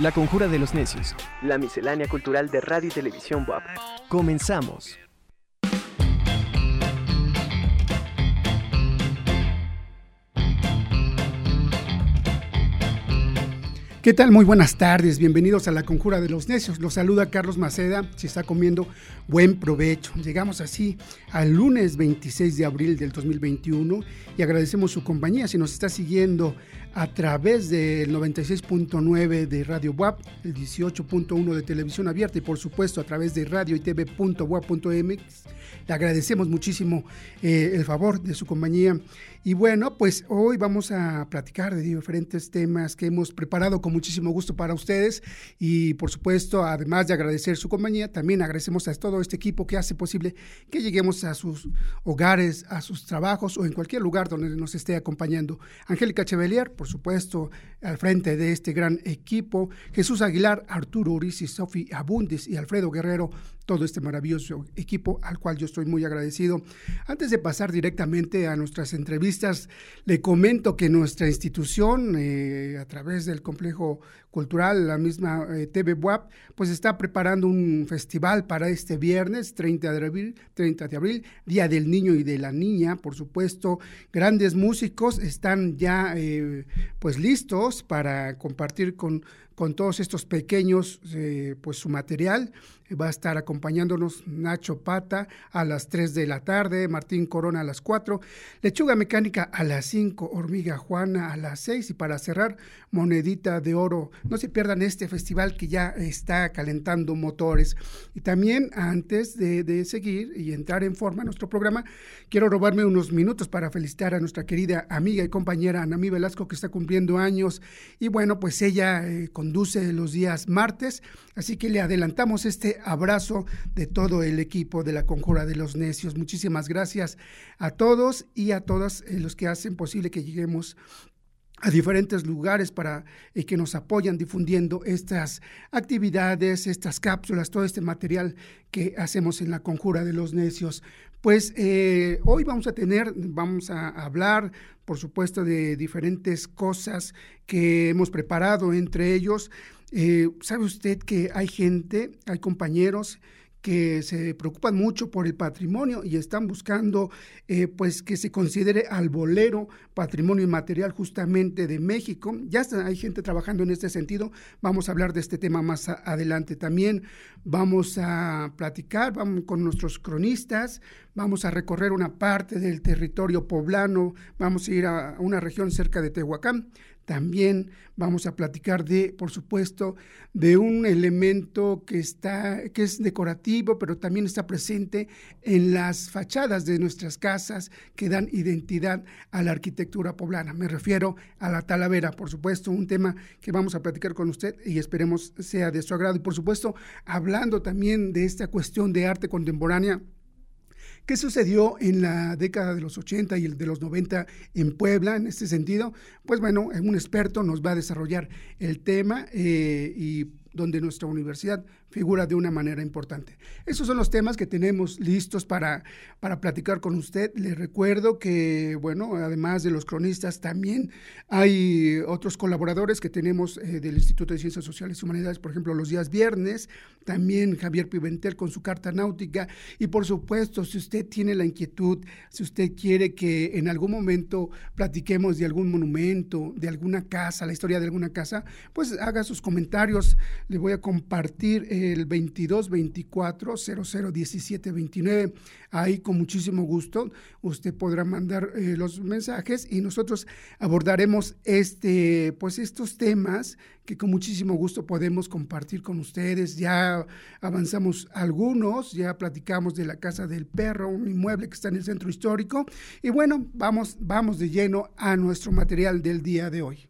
La Conjura de los Necios. La miscelánea cultural de radio y televisión WAP. Comenzamos. ¿Qué tal? Muy buenas tardes, bienvenidos a la Conjura de los Necios. Los saluda Carlos Maceda, si está comiendo, buen provecho. Llegamos así al lunes 26 de abril del 2021 y agradecemos su compañía. Si nos está siguiendo a través del 96.9 de Radio WAP, el 18.1 de televisión abierta y por supuesto a través de radio y tv.wap.mx, le agradecemos muchísimo eh, el favor de su compañía. Y bueno, pues hoy vamos a platicar de diferentes temas que hemos preparado con muchísimo gusto para ustedes. Y por supuesto, además de agradecer su compañía, también agradecemos a todo este equipo que hace posible que lleguemos a sus hogares, a sus trabajos o en cualquier lugar donde nos esté acompañando. Angélica Chevelier, por supuesto, al frente de este gran equipo. Jesús Aguilar, Arturo Uriz y Sofi Abundis y Alfredo Guerrero todo este maravilloso equipo al cual yo estoy muy agradecido. Antes de pasar directamente a nuestras entrevistas, le comento que nuestra institución, eh, a través del complejo cultural, la misma eh, TV WAP, pues está preparando un festival para este viernes 30 de abril, 30 de abril, Día del Niño y de la Niña, por supuesto. Grandes músicos están ya eh, pues listos para compartir con, con todos estos pequeños pues su material va a estar acompañándonos Nacho Pata a las 3 de la tarde, Martín Corona a las 4, Lechuga Mecánica a las 5, Hormiga Juana a las 6 y para cerrar, Monedita de Oro. No se pierdan este festival que ya está calentando motores. Y también antes de, seguir y entrar en forma nuestro programa, quiero robarme unos minutos para felicitar a nuestra querida amiga y compañera Anamí Velasco que está cumpliendo años y bueno, pues ella eh, conduce los días martes, así que le adelantamos este abrazo de todo el equipo de la Conjura de los Necios. Muchísimas gracias a todos y a todas eh, los que hacen posible que lleguemos a diferentes lugares para eh, que nos apoyan difundiendo estas actividades, estas cápsulas, todo este material que hacemos en la Conjura de los Necios. Pues eh, hoy vamos a tener, vamos a hablar, por supuesto, de diferentes cosas que hemos preparado, entre ellos eh, ¿Sabe usted que hay gente, hay compañeros que se preocupan mucho por el patrimonio y están buscando eh, pues que se considere al bolero patrimonio inmaterial justamente de México. Ya hay gente trabajando en este sentido. Vamos a hablar de este tema más adelante. También vamos a platicar vamos con nuestros cronistas, vamos a recorrer una parte del territorio poblano, vamos a ir a una región cerca de Tehuacán. También vamos a platicar de, por supuesto, de un elemento que está, que es decorativo, pero también está presente en las fachadas de nuestras casas que dan identidad a la arquitectura poblana. Me refiero a la talavera, por supuesto, un tema que vamos a platicar con usted y esperemos sea de su agrado. Y por supuesto, hablando también de esta cuestión de arte contemporánea ¿Qué sucedió en la década de los 80 y el de los 90 en Puebla en este sentido? Pues bueno, un experto nos va a desarrollar el tema eh, y donde nuestra universidad figura de una manera importante. Esos son los temas que tenemos listos para, para platicar con usted. Le recuerdo que, bueno, además de los cronistas, también hay otros colaboradores que tenemos eh, del Instituto de Ciencias Sociales y Humanidades, por ejemplo, los días viernes, también Javier Pimentel con su carta náutica. Y por supuesto, si usted tiene la inquietud, si usted quiere que en algún momento platiquemos de algún monumento, de alguna casa, la historia de alguna casa, pues haga sus comentarios. Le voy a compartir el 22 24 00 17 29. Ahí con muchísimo gusto usted podrá mandar eh, los mensajes y nosotros abordaremos este, pues estos temas que con muchísimo gusto podemos compartir con ustedes. Ya avanzamos algunos, ya platicamos de la Casa del Perro, un inmueble que está en el centro histórico. Y bueno, vamos, vamos de lleno a nuestro material del día de hoy.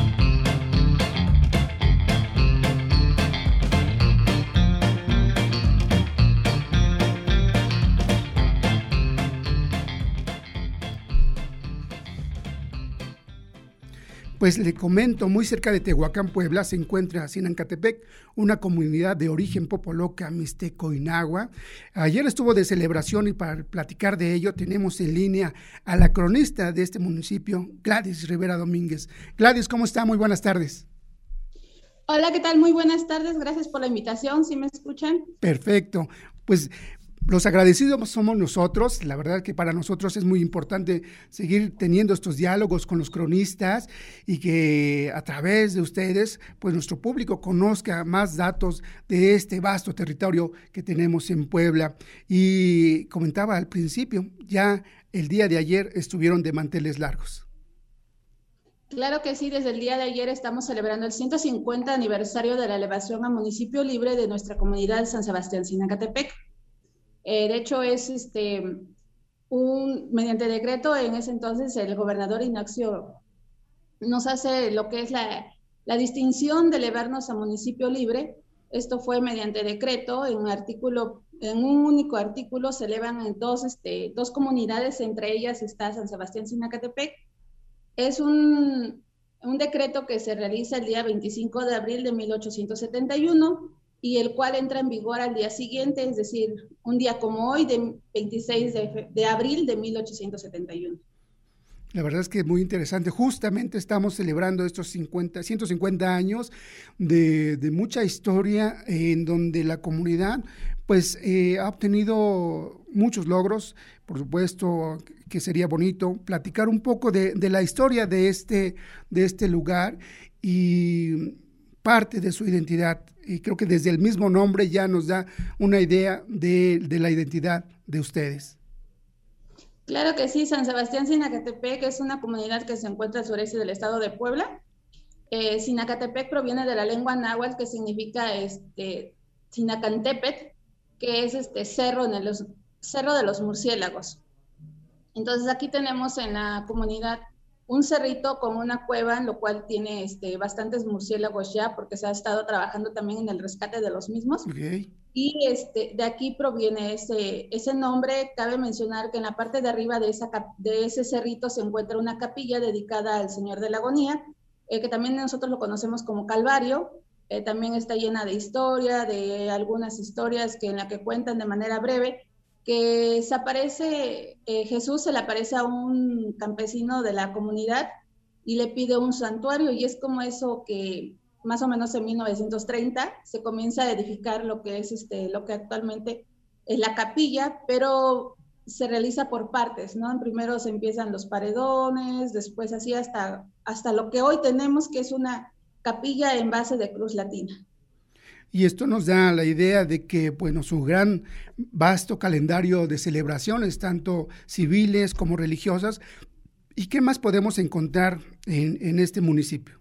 Pues le comento, muy cerca de Tehuacán, Puebla, se encuentra Sinancatepec, una comunidad de origen popoloca, mixteco y nahua. Ayer estuvo de celebración y para platicar de ello tenemos en línea a la cronista de este municipio, Gladys Rivera Domínguez. Gladys, ¿cómo está? Muy buenas tardes. Hola, ¿qué tal? Muy buenas tardes. Gracias por la invitación. ¿Sí me escuchan? Perfecto. Pues los agradecidos somos nosotros, la verdad que para nosotros es muy importante seguir teniendo estos diálogos con los cronistas y que a través de ustedes, pues nuestro público conozca más datos de este vasto territorio que tenemos en Puebla. Y comentaba al principio, ya el día de ayer estuvieron de manteles largos. Claro que sí, desde el día de ayer estamos celebrando el 150 aniversario de la elevación a municipio libre de nuestra comunidad San Sebastián Sinacatepec. Eh, de hecho, es este, un, mediante decreto, en ese entonces el gobernador Ignacio nos hace lo que es la, la distinción de elevarnos a municipio libre. Esto fue mediante decreto, en un artículo, en un único artículo se elevan en dos, este, dos comunidades, entre ellas está San Sebastián Sinacatepec. Es un, un decreto que se realiza el día 25 de abril de 1871 y el cual entra en vigor al día siguiente, es decir, un día como hoy, de 26 de, abril de 1871. La verdad es que es muy interesante. Justamente estamos celebrando estos 50, 150 años de, mucha historia en donde la comunidad pues eh, ha obtenido muchos logros. Por supuesto que sería bonito platicar un poco de, de la historia de este, de este lugar y parte de su identidad y creo que desde el mismo nombre ya nos da una idea de, la identidad de ustedes. Claro que sí, San Sebastián Sinacatepec es una comunidad que se encuentra al sureste del estado de Puebla. Eh, Sinacatepec proviene de la lengua náhuatl que significa este, Sinacantepet, que es este cerro, en el, cerro de los murciélagos. Entonces aquí tenemos en la comunidad un cerrito con una cueva, en lo cual tiene este, bastantes murciélagos ya, porque se ha estado trabajando también en el rescate de los mismos. Y este, de aquí proviene ese, ese nombre. Cabe mencionar que en la parte de arriba de, esa, de ese cerrito se encuentra una capilla dedicada al Señor de la Agonía, eh, que también nosotros lo conocemos como Calvario. Eh, también está llena de historia, de algunas historias que en la que cuentan de manera breve que se aparece, eh, Jesús se le aparece a un campesino de la comunidad y le pide un santuario y es como eso que más o menos en 1930 se comienza a edificar lo que es este, lo que actualmente es la capilla, pero se realiza por partes, ¿no? Primero se empiezan los paredones, después así hasta, hasta lo que hoy tenemos, que es una capilla en base de cruz latina. Y esto nos da la idea de que, bueno, su gran vasto calendario de celebraciones, tanto civiles como religiosas, ¿y qué más podemos encontrar en, este municipio?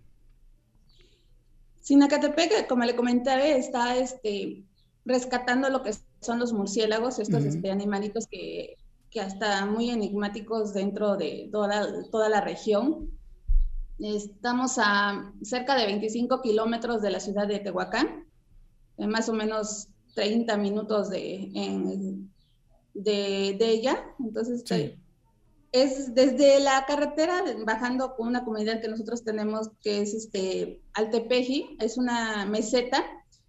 Sinacatepec, como le comenté, está este, rescatando lo que son los murciélagos, estos este, animalitos que, que, hasta muy enigmáticos dentro de toda, toda la región. Estamos a cerca de 25 kilómetros de la ciudad de Tehuacán más o menos 30 minutos de, de, ella. Entonces, es desde la carretera, bajando con una comunidad que nosotros tenemos, que es este Altepeji, es una meseta,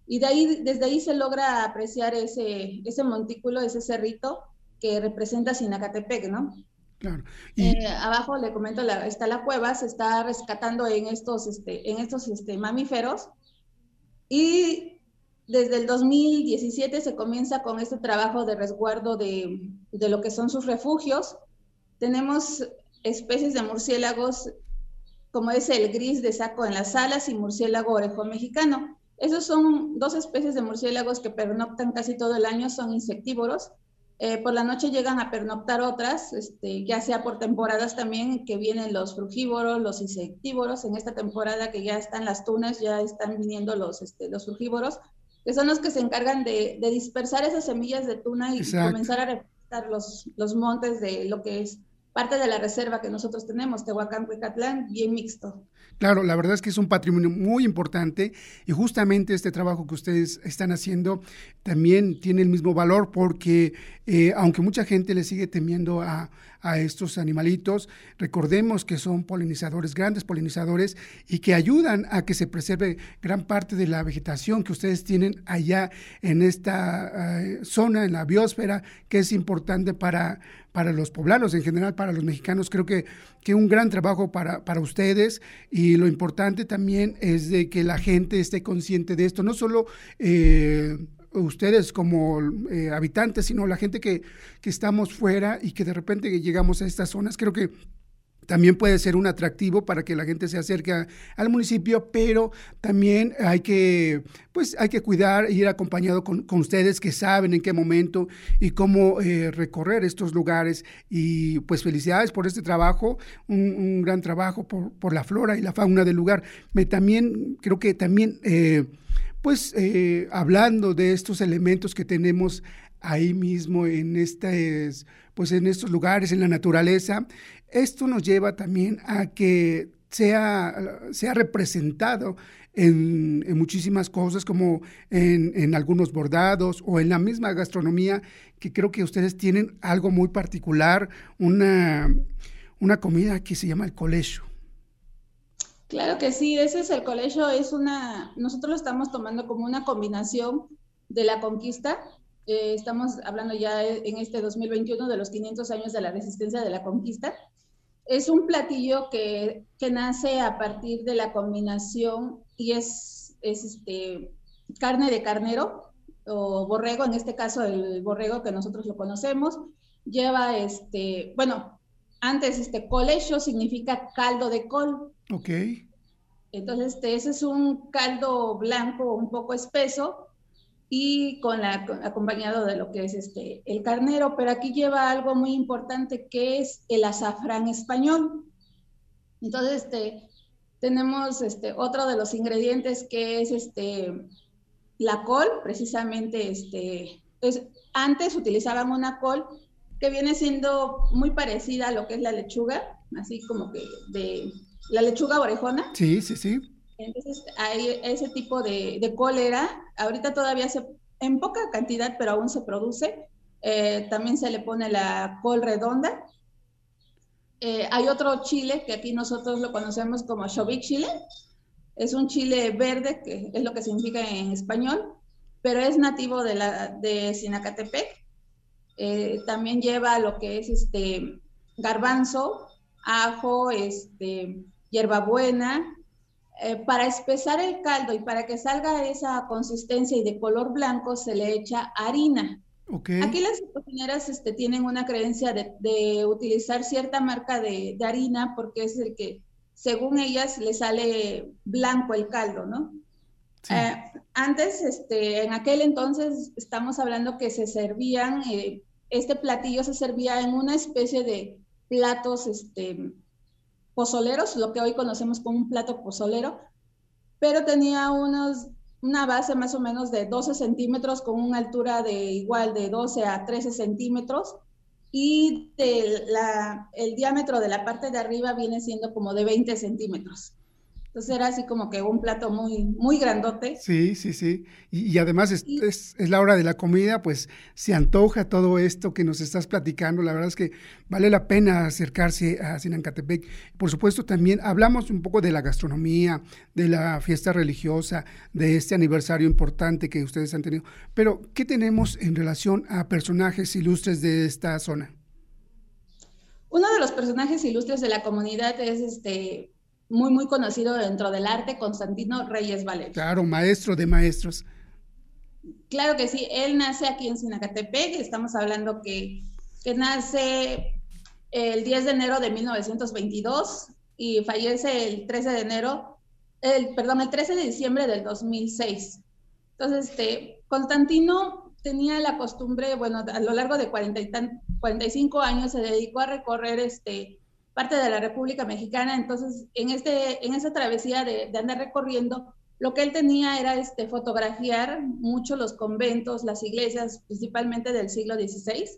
y de ahí, desde ahí se logra apreciar ese, ese montículo, ese cerrito que representa Sinacatepec, ¿no? Claro. Eh, abajo le comento, está la cueva, se está rescatando en estos, este, en estos este, mamíferos. Y desde el 2017 se comienza con este trabajo de resguardo de, de, lo que son sus refugios. Tenemos especies de murciélagos como es el gris de saco en las alas y murciélago orejón mexicano. Esos son dos especies de murciélagos que pernoctan casi todo el año, son insectívoros. Eh, por la noche llegan a pernoctar otras, este, ya sea por temporadas también, que vienen los frugívoros, los insectívoros. En esta temporada que ya están las tunas, ya están viniendo los, este, los frugívoros que son los que se encargan de, dispersar esas semillas de tuna y comenzar a reforestar los, los montes de lo que es parte de la reserva que nosotros tenemos, Tehuacán, Cuicatlán, bien mixto. Claro, la verdad es que es un patrimonio muy importante y justamente este trabajo que ustedes están haciendo también tiene el mismo valor porque eh, aunque mucha gente le sigue temiendo a, a estos animalitos. Recordemos que son polinizadores, grandes polinizadores, y que ayudan a que se preserve gran parte de la vegetación que ustedes tienen allá en esta eh, zona, en la biosfera, que es importante para, para los poblanos, en general para los mexicanos. Creo que, que un gran trabajo para, para ustedes y lo importante también es de que la gente esté consciente de esto, no solo... Eh, ustedes como eh, habitantes, sino la gente que, que estamos fuera y que de repente llegamos a estas zonas. Creo que también puede ser un atractivo para que la gente se acerque al municipio, pero también hay que, pues, hay que cuidar e ir acompañado con, ustedes que saben en qué momento y cómo eh, recorrer estos lugares. Y pues felicidades por este trabajo, un, gran trabajo por, por, la flora y la fauna del lugar. Me también, creo que también... Eh, pues eh, hablando de estos elementos que tenemos ahí mismo en, pues en estos lugares, en la naturaleza, esto nos lleva también a que sea, sea representado en, muchísimas cosas, como en, algunos bordados o en la misma gastronomía, que creo que ustedes tienen algo muy particular, una, una comida que se llama el colegio. Claro que sí, ese es el colegio, es una, nosotros lo estamos tomando como una combinación de la conquista. Eh, estamos hablando ya en este 2021 de los 500 años de la resistencia de la conquista. Es un platillo que, que nace a partir de la combinación y es, es este, carne de carnero o borrego, en este caso el borrego que nosotros lo conocemos, lleva este, bueno, antes este colegio significa caldo de col. Ok. Entonces, este, ese es un caldo blanco un poco espeso y con la, acompañado de lo que es este, el carnero, pero aquí lleva algo muy importante que es el azafrán español. Entonces, este, tenemos este, otro de los ingredientes que es este, la col, precisamente, este, es, antes utilizaban una col que viene siendo muy parecida a lo que es la lechuga, así como que de la lechuga orejona. Sí, sí, sí. Entonces hay ese tipo de, de cólera, ahorita todavía se, en poca cantidad, pero aún se produce. Eh, también se le pone la col redonda. Eh, hay otro chile que aquí nosotros lo conocemos como Chovic chile. Es un chile verde, que es lo que significa en español, pero es nativo de, la, de Sinacatepec eh, también lleva lo que es este garbanzo, ajo, este, hierbabuena. Eh, para espesar el caldo y para que salga esa consistencia y de color blanco se le echa harina. Aquí las cocineras este, tienen una creencia de, utilizar cierta marca de, harina porque es el que, según ellas, le sale blanco el caldo, ¿no? Eh, antes, este, en aquel entonces, estamos hablando que se servían, eh, este platillo se servía en una especie de platos este, pozoleros, lo que hoy conocemos como un plato pozolero, pero tenía unos, una base más o menos de 12 centímetros con una altura de igual de 12 a 13 centímetros y el diámetro de la parte de arriba viene siendo como de 20 centímetros. Entonces era así como que un plato muy, muy grandote. Sí, sí, sí. Y, además es, es, la hora de la comida, pues se antoja todo esto que nos estás platicando. La verdad es que vale la pena acercarse a Sinancatepec. Por supuesto, también hablamos un poco de la gastronomía, de la fiesta religiosa, de este aniversario importante que ustedes han tenido. Pero, ¿qué tenemos en relación a personajes ilustres de esta zona? Uno de los personajes ilustres de la comunidad es este muy, muy conocido dentro del arte, Constantino Reyes Valerio. Claro, maestro de maestros. Claro que sí, él nace aquí en Sinacatepec, estamos hablando que, que nace el 10 de enero de 1922 y fallece el 13 de enero, el, perdón, el 13 de diciembre del 2006. Entonces, este, Constantino tenía la costumbre, bueno, a lo largo de 40 y 45 años se dedicó a recorrer este, parte de la República Mexicana, entonces en, este, en esa travesía de, andar recorriendo, lo que él tenía era este, fotografiar mucho los conventos, las iglesias, principalmente del siglo XVI,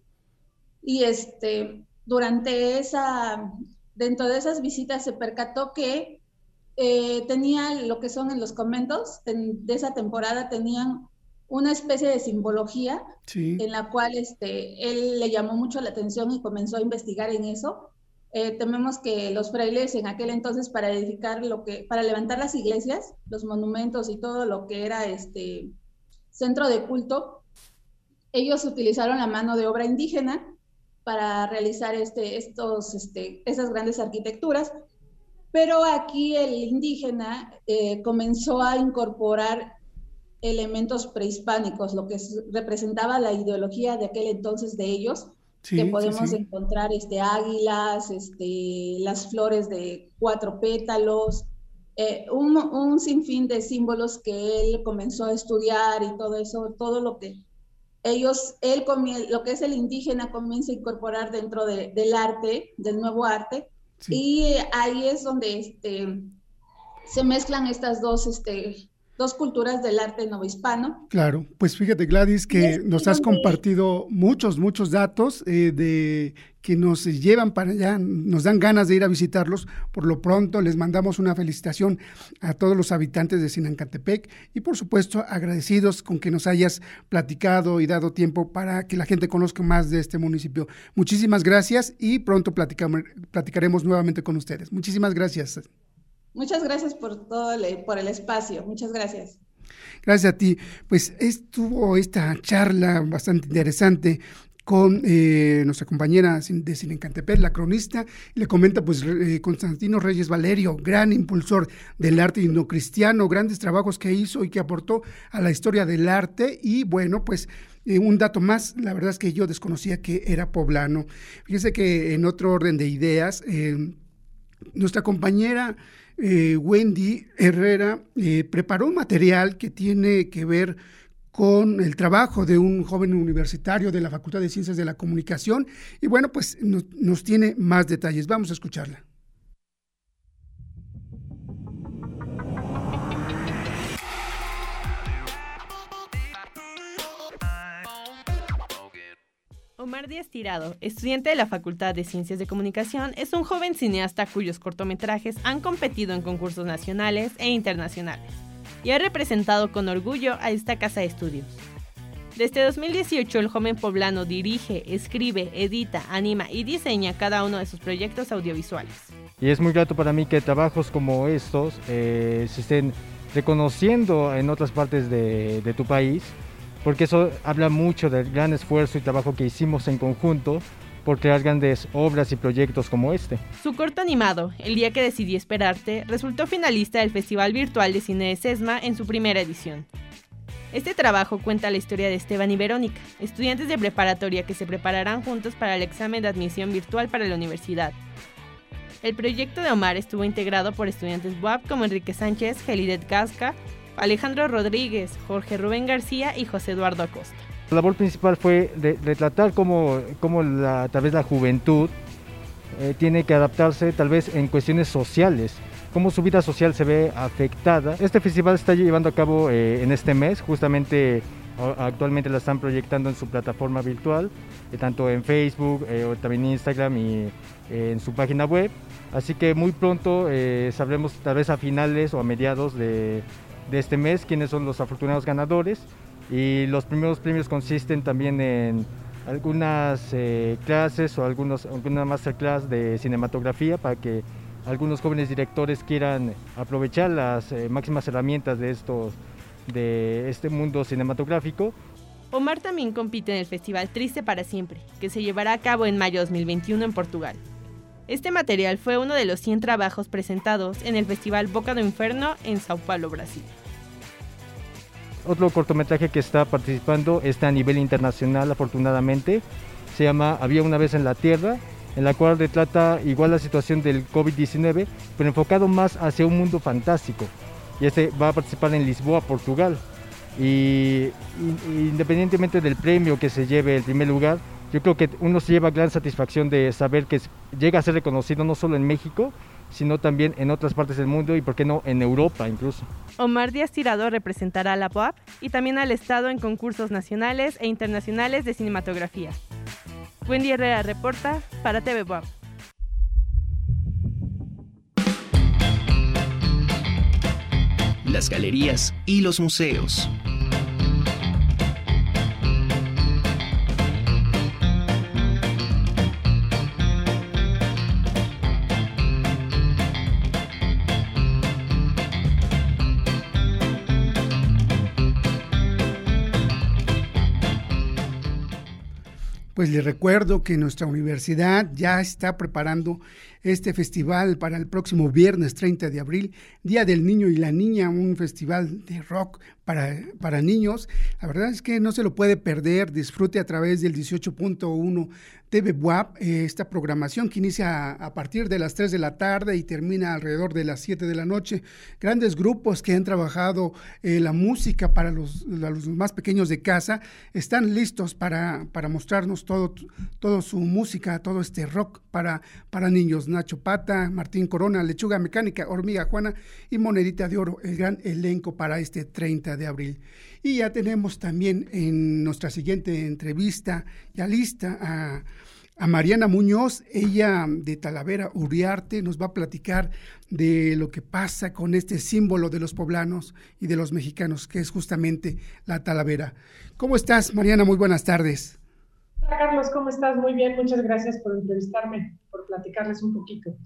y este, durante esa, dentro de esas visitas se percató que eh, tenía lo que son en los conventos, de esa temporada tenían una especie de simbología en la cual este, él le llamó mucho la atención y comenzó a investigar en eso. Eh, tememos que los frailes en aquel entonces para edificar lo que, para levantar las iglesias, los monumentos y todo lo que era este centro de culto, ellos utilizaron la mano de obra indígena para realizar este, estos, este, esas grandes arquitecturas, pero aquí el indígena eh, comenzó a incorporar elementos prehispánicos, lo que representaba la ideología de aquel entonces de ellos, que podemos encontrar este, águilas, este, las flores de cuatro pétalos, eh, un, un, sinfín de símbolos que él comenzó a estudiar y todo eso, todo lo que ellos, él, lo que es el indígena comienza a incorporar dentro del arte, del nuevo arte, y ahí es donde este, se mezclan estas dos este, dos culturas del arte novohispano. Claro, pues fíjate Gladys que nos has compartido muchos, muchos datos eh, de que nos llevan para allá, nos dan ganas de ir a visitarlos. Por lo pronto les mandamos una felicitación a todos los habitantes de Sinancatepec y por supuesto agradecidos con que nos hayas platicado y dado tiempo para que la gente conozca más de este municipio. Muchísimas gracias y pronto platicaremos nuevamente con ustedes. Muchísimas gracias. Muchas gracias por todo el, por el espacio. Muchas gracias. Gracias a ti. Pues estuvo esta charla bastante interesante con eh, nuestra compañera de Cinencantepec, la cronista, le comenta pues eh, Constantino Reyes Valerio, gran impulsor del arte indocristiano, grandes trabajos que hizo y que aportó a la historia del arte y bueno, pues eh, un dato más, la verdad es que yo desconocía que era poblano. Fíjese que en otro orden de ideas, nuestra compañera eh, Wendy Herrera eh, preparó un material que tiene que ver con el trabajo de un joven universitario de la Facultad de Ciencias de la Comunicación y bueno, pues nos tiene más detalles. Vamos a escucharla. Omar Díaz Tirado, estudiante de la Facultad de Ciencias de Comunicación, es un joven cineasta cuyos cortometrajes han competido en concursos nacionales e internacionales y ha representado con orgullo a esta casa de estudios. Desde 2018 el joven poblano dirige, escribe, edita, anima y diseña cada uno de sus proyectos audiovisuales. Y es muy grato para mí que trabajos como estos eh, se estén reconociendo en otras partes de, de tu país porque eso habla mucho del gran esfuerzo y trabajo que hicimos en conjunto por crear grandes obras y proyectos como este. Su corto animado, El día que decidí esperarte, resultó finalista del Festival Virtual de Cine de Sesma en su primera edición. Este trabajo cuenta la historia de Esteban y Verónica, estudiantes de preparatoria que se prepararán juntos para el examen de admisión virtual para la universidad. El proyecto de Omar estuvo integrado por estudiantes WAP como Enrique Sánchez, Gelidet Casca, Alejandro Rodríguez, Jorge Rubén García y José Eduardo Acosta. La labor principal fue retratar cómo, cómo la, tal vez la juventud eh, tiene que adaptarse tal vez en cuestiones sociales, cómo su vida social se ve afectada. Este festival está llevando a cabo eh, en este mes, justamente actualmente la están proyectando en su plataforma virtual, eh, tanto en Facebook o también en Instagram y en su página web. Así que muy pronto sabremos tal vez a finales o a mediados de, de este mes, quiénes son los afortunados ganadores. Y los primeros premios consisten también en algunas eh, clases o algunos, alguna masterclass de cinematografía para que algunos jóvenes directores quieran aprovechar las eh, máximas herramientas de, estos, de este mundo cinematográfico. Omar también compite en el Festival Triste para Siempre, que se llevará a cabo en mayo de 2021 en Portugal. Este material fue uno de los 100 trabajos presentados en el Festival Boca do Inferno en Sao Paulo, Brasil. Otro cortometraje que está participando está a nivel internacional, afortunadamente. Se llama Había una vez en la Tierra, en la cual retrata igual la situación del COVID-19, pero enfocado más hacia un mundo fantástico. Y este va a participar en Lisboa, Portugal. Y independientemente del premio que se lleve el primer lugar, yo creo que uno se lleva gran satisfacción de saber que llega a ser reconocido no solo en México, sino también en otras partes del mundo y, por qué no, en Europa incluso. Omar Díaz Tirado representará a la POAP y también al Estado en concursos nacionales e internacionales de cinematografía. Wendy Herrera reporta para TV POAP. Las galerías y los museos. Pues le recuerdo que nuestra universidad ya está preparando este festival para el próximo viernes 30 de abril, Día del Niño y la Niña, un festival de rock para, para niños. La verdad es que no se lo puede perder, disfrute a través del 18.1 TV WAP esta programación que inicia a, partir de las 3 de la tarde y termina alrededor de las 7 de la noche. Grandes grupos que han trabajado eh, la música para los, los, más pequeños de casa están listos para, para mostrarnos todo, todo su música, todo este rock para, para niños. Nacho Pata, Martín Corona, Lechuga Mecánica, Hormiga Juana y Monedita de Oro, el gran elenco para este 30 de abril. Y ya tenemos también en nuestra siguiente entrevista ya lista a, a Mariana Muñoz, ella de Talavera Uriarte, nos va a platicar de lo que pasa con este símbolo de los poblanos y de los mexicanos, que es justamente la Talavera. ¿Cómo estás, Mariana? Muy buenas tardes. Hola Carlos, ¿cómo estás? Muy bien, muchas gracias por entrevistarme, por platicarles un poquito.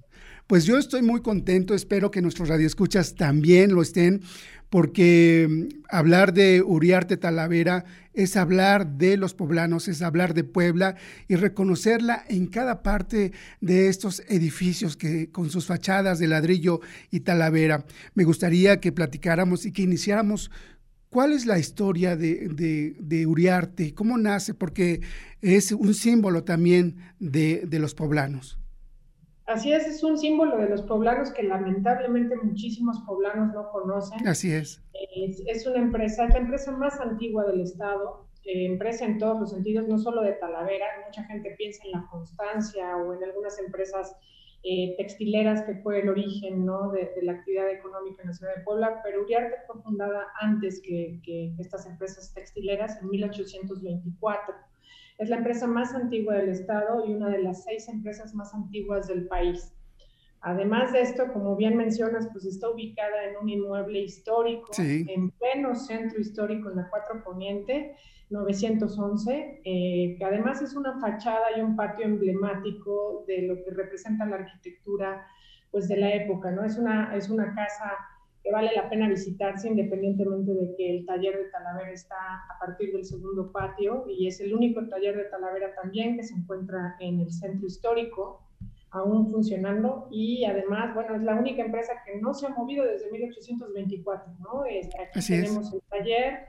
Pues yo estoy muy contento, espero que nuestros radioescuchas también lo estén, porque mm, hablar de Uriarte Talavera es hablar de los poblanos, es hablar de Puebla y reconocerla en cada parte de estos edificios que con sus fachadas de ladrillo y talavera. Me gustaría que platicáramos y que iniciáramos ¿Cuál es la historia de, de, Uriarte? ¿Cómo nace? Porque es un símbolo también de, de, los poblanos. Así es, es un símbolo de los poblanos que lamentablemente muchísimos poblanos no conocen. Así es. Es, una empresa, es la empresa más antigua del Estado, eh, empresa en todos los sentidos, no solo de Talavera. Mucha gente piensa en la Constancia o en algunas empresas eh, textileras, que fue el origen ¿no? de, la actividad económica en la ciudad de Puebla, pero Uriarte fue fundada antes que, que estas empresas textileras, en 1824. Es la empresa más antigua del estado y una de las seis empresas más antiguas del país. Además de esto, como bien mencionas, pues está ubicada en un inmueble histórico, en pleno centro histórico en la Cuatro Poniente, 911, eh, que además es una fachada y un patio emblemático de lo que representa la arquitectura pues, de la época, ¿no? Es una, es una casa que vale la pena visitarse independientemente de que el taller de Talavera está a partir del segundo patio y es el único taller de Talavera también que se encuentra en el centro histórico aún funcionando y además, bueno, es la única empresa que no se ha movido desde 1824, ¿no? aquí tenemos el taller,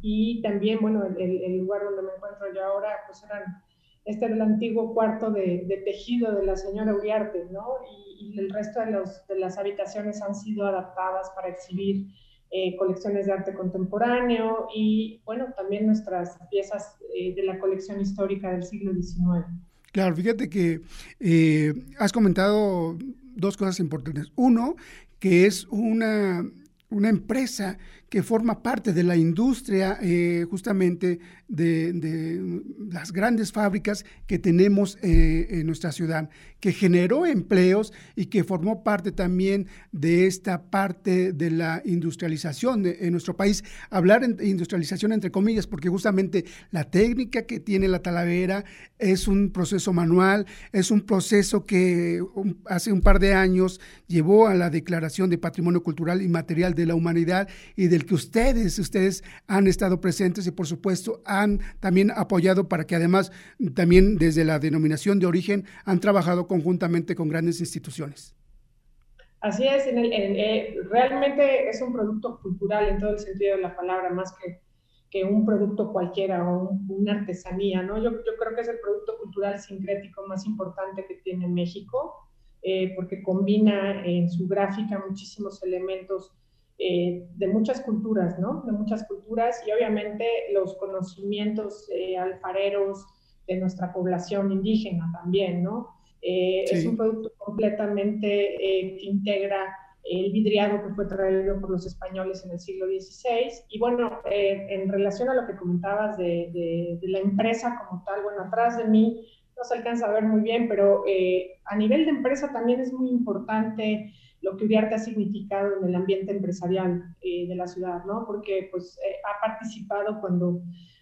y también, bueno, el, lugar donde me encuentro yo ahora, pues eran, este era el antiguo cuarto de, tejido de la señora Uriarte, ¿no? Y, el resto de, los, de, las habitaciones han sido adaptadas para exhibir eh, colecciones de arte contemporáneo y, bueno, también nuestras piezas eh, de la colección histórica del siglo XIX. Claro, fíjate que eh, has comentado dos cosas importantes. Uno, que es una, una empresa que forma parte de la industria eh, justamente de, las grandes fábricas que tenemos eh, en nuestra ciudad, que generó empleos y que formó parte también de esta parte de la industrialización de, en nuestro país. Hablar de industrialización entre comillas, porque justamente la técnica que tiene la talavera es un proceso manual, es un proceso que hace un par de años llevó a la Declaración de Patrimonio Cultural y Material de la Humanidad y del que ustedes, ustedes han estado presentes y por supuesto han también apoyado para que además también desde la denominación de origen han trabajado conjuntamente con grandes instituciones. Así es, eh, realmente es un producto cultural en todo el sentido de la palabra, más que, que un producto cualquiera o una artesanía, ¿no? Yo, yo, creo que es el producto cultural sincrético más importante que tiene México, eh, porque combina en su gráfica muchísimos elementos eh, de muchas culturas, ¿no? De muchas culturas y obviamente los conocimientos eh, alfareros de nuestra población indígena también, ¿no? Eh, es un producto completamente que integra el vidriado que fue traído por los españoles en el siglo XVI. Y bueno, en relación a lo que comentabas de, de, la empresa como tal, bueno, atrás de mí no se alcanza a ver muy bien, pero a nivel de empresa también es muy importante lo que Uriarte ha significado en el ambiente empresarial eh, de la ciudad, ¿no? Porque pues eh, ha participado cuando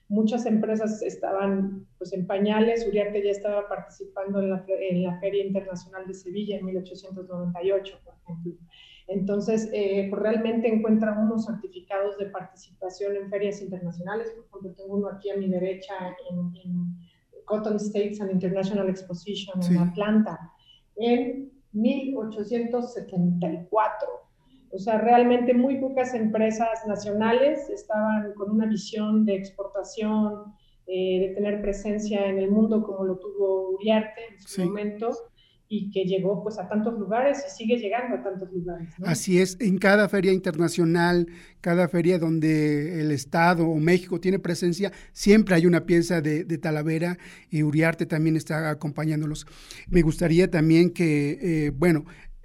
muchas empresas estaban pues en pañales, Uriarte ya estaba participando en la, en la Feria Internacional de Sevilla en 1898, por ejemplo. Entonces, eh, pues realmente encuentran unos certificados de participación en ferias internacionales, por ejemplo, tengo uno aquí a mi derecha en, Cotton States and International Exposition en Atlanta en 1874. O sea, realmente muy pocas empresas nacionales estaban con una visión de exportación, eh, de tener presencia en el mundo como lo tuvo Uriarte en su momento y que llegó pues a tantos lugares y sigue llegando a tantos lugares. Así es, en cada feria internacional, cada feria donde el Estado o México tiene presencia, siempre hay una pieza de, Talavera y Uriarte también está acompañándolos. Me gustaría también que, eh, bueno,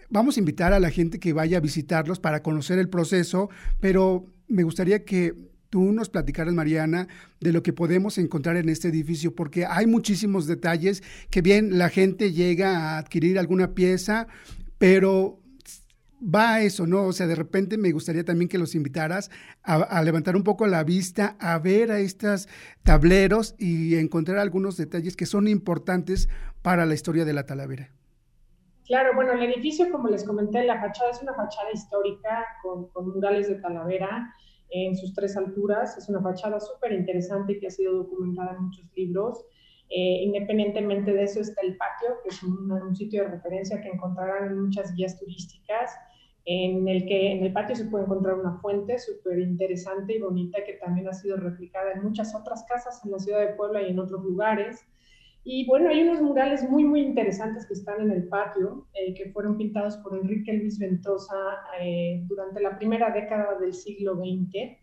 vamos a invitar a la gente que vaya a visitarlos para conocer el proceso, pero me gustaría que tú nos platicaras, Mariana, de lo que podemos encontrar en este edificio, porque hay muchísimos detalles que bien la gente llega a adquirir alguna pieza, pero va a eso, ¿no? O sea, de repente me gustaría también que los invitaras a, levantar un poco la vista, a ver a estos tableros y encontrar algunos detalles que son importantes para la historia de la Talavera. Claro, bueno, el edificio, como les comenté, la fachada es una fachada histórica con, con murales de Talavera en sus tres alturas. Es una fachada súper interesante que ha sido documentada en muchos libros. Eh, independientemente de eso está el patio, que es un, sitio de referencia que encontrarán en muchas guías turísticas, en el que en el patio se puede encontrar una fuente súper interesante y bonita que también ha sido replicada en muchas otras casas en la ciudad de Puebla y en otros lugares. Y bueno, hay unos murales muy, muy interesantes que están en el patio, eh, que fueron pintados por Enrique Luis Ventosa eh, durante la primera década del siglo XX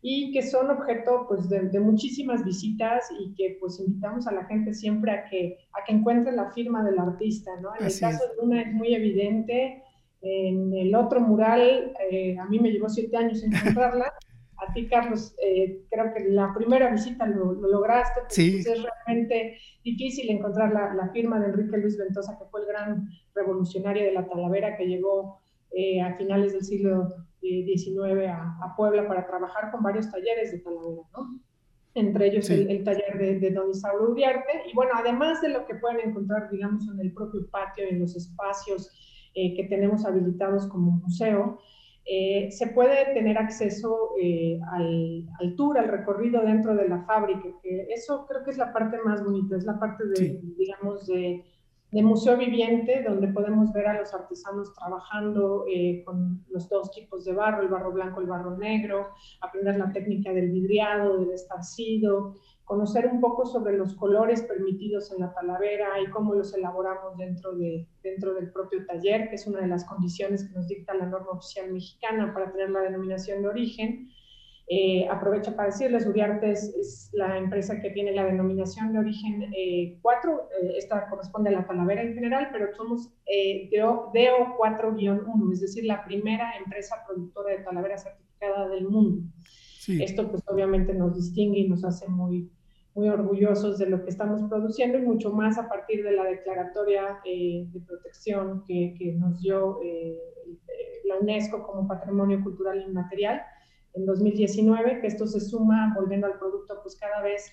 y que son objeto pues, de, muchísimas visitas y que pues invitamos a la gente siempre a que, a que encuentre la firma del artista. ¿no? En el caso de una es muy evidente, en el otro mural eh, a mí me llevó siete años encontrarla. A ti, Carlos, eh, creo que la primera visita lo, lograste, sí. Pues, es realmente difícil encontrar la, firma de Enrique Luis Ventosa, que fue el gran revolucionario de la Talavera que llegó eh, a finales del siglo XIX a, Puebla para trabajar con varios talleres de Talavera, ¿no? Entre ellos el, taller de, Don Isauro Uriarte. Y bueno, además de lo que pueden encontrar, digamos, en el propio patio, en los espacios eh, que tenemos habilitados como museo, eh, se puede tener acceso eh, al, tour, al recorrido dentro de la fábrica, que eso creo que es la parte más bonita, es la parte de, digamos, de, museo viviente, donde podemos ver a los artesanos trabajando eh, con los dos tipos de barro, el barro blanco, el barro negro, aprender la técnica del vidriado, del estarcido, conocer un poco sobre los colores permitidos en la talavera y cómo los elaboramos dentro, de, dentro del propio taller, que es una de las condiciones que nos dicta la norma oficial mexicana para tener la denominación de origen. Eh, aprovecho para decirles, Uriarte es, la empresa que tiene la denominación de origen 4, eh, eh, esta corresponde a la Talavera en general, pero somos DO, DO 4-1, es decir, la primera empresa productora de Talavera certificada del mundo. Esto pues obviamente nos distingue y nos hace muy, muy orgullosos de lo que estamos produciendo y mucho más a partir de la declaratoria eh, de protección que, que nos dio eh, la UNESCO como Patrimonio Cultural Inmaterial en 2019, que esto se suma, volviendo al producto, pues cada vez